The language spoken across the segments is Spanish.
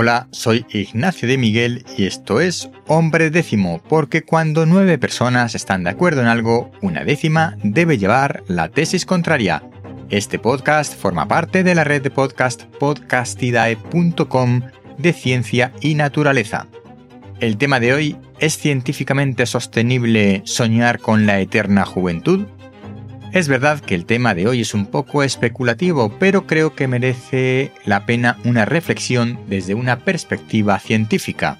Hola, soy Ignacio de Miguel y esto es Hombre Décimo, porque cuando nueve personas están de acuerdo en algo, una décima debe llevar la tesis contraria. Este podcast forma parte de la red de podcast podcastidae.com de ciencia y naturaleza. El tema de hoy es científicamente sostenible soñar con la eterna juventud. Es verdad que el tema de hoy es un poco especulativo, pero creo que merece la pena una reflexión desde una perspectiva científica.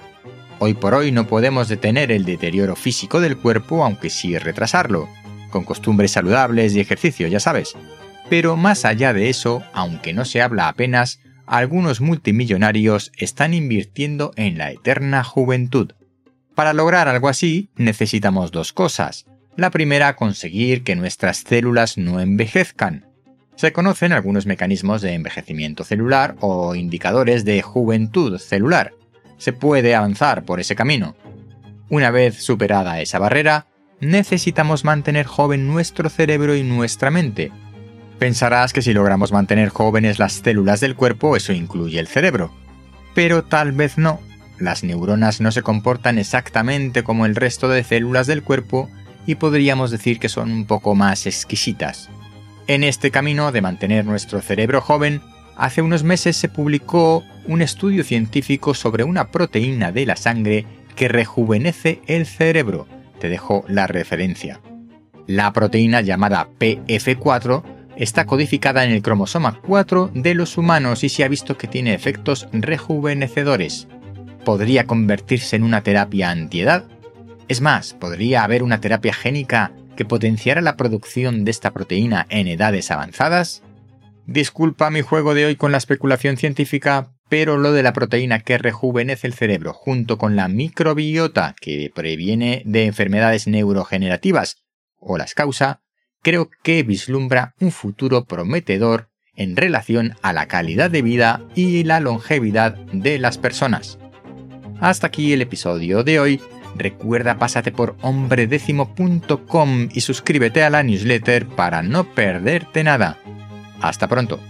Hoy por hoy no podemos detener el deterioro físico del cuerpo, aunque sí retrasarlo, con costumbres saludables y ejercicio, ya sabes. Pero más allá de eso, aunque no se habla apenas, algunos multimillonarios están invirtiendo en la eterna juventud. Para lograr algo así, necesitamos dos cosas la primera, conseguir que nuestras células no envejezcan. Se conocen algunos mecanismos de envejecimiento celular o indicadores de juventud celular. Se puede avanzar por ese camino. Una vez superada esa barrera, necesitamos mantener joven nuestro cerebro y nuestra mente. Pensarás que si logramos mantener jóvenes las células del cuerpo, eso incluye el cerebro. Pero tal vez no. Las neuronas no se comportan exactamente como el resto de células del cuerpo y podríamos decir que son un poco más exquisitas. En este camino de mantener nuestro cerebro joven, hace unos meses se publicó un estudio científico sobre una proteína de la sangre que rejuvenece el cerebro. Te dejo la referencia. La proteína llamada PF4 está codificada en el cromosoma 4 de los humanos y se ha visto que tiene efectos rejuvenecedores. ¿Podría convertirse en una terapia antiedad? Es más, podría haber una terapia génica que potenciara la producción de esta proteína en edades avanzadas. Disculpa mi juego de hoy con la especulación científica, pero lo de la proteína que rejuvenece el cerebro junto con la microbiota que previene de enfermedades neurogenerativas o las causa, creo que vislumbra un futuro prometedor en relación a la calidad de vida y la longevidad de las personas. Hasta aquí el episodio de hoy Recuerda pásate por hombredécimo.com y suscríbete a la newsletter para no perderte nada. Hasta pronto.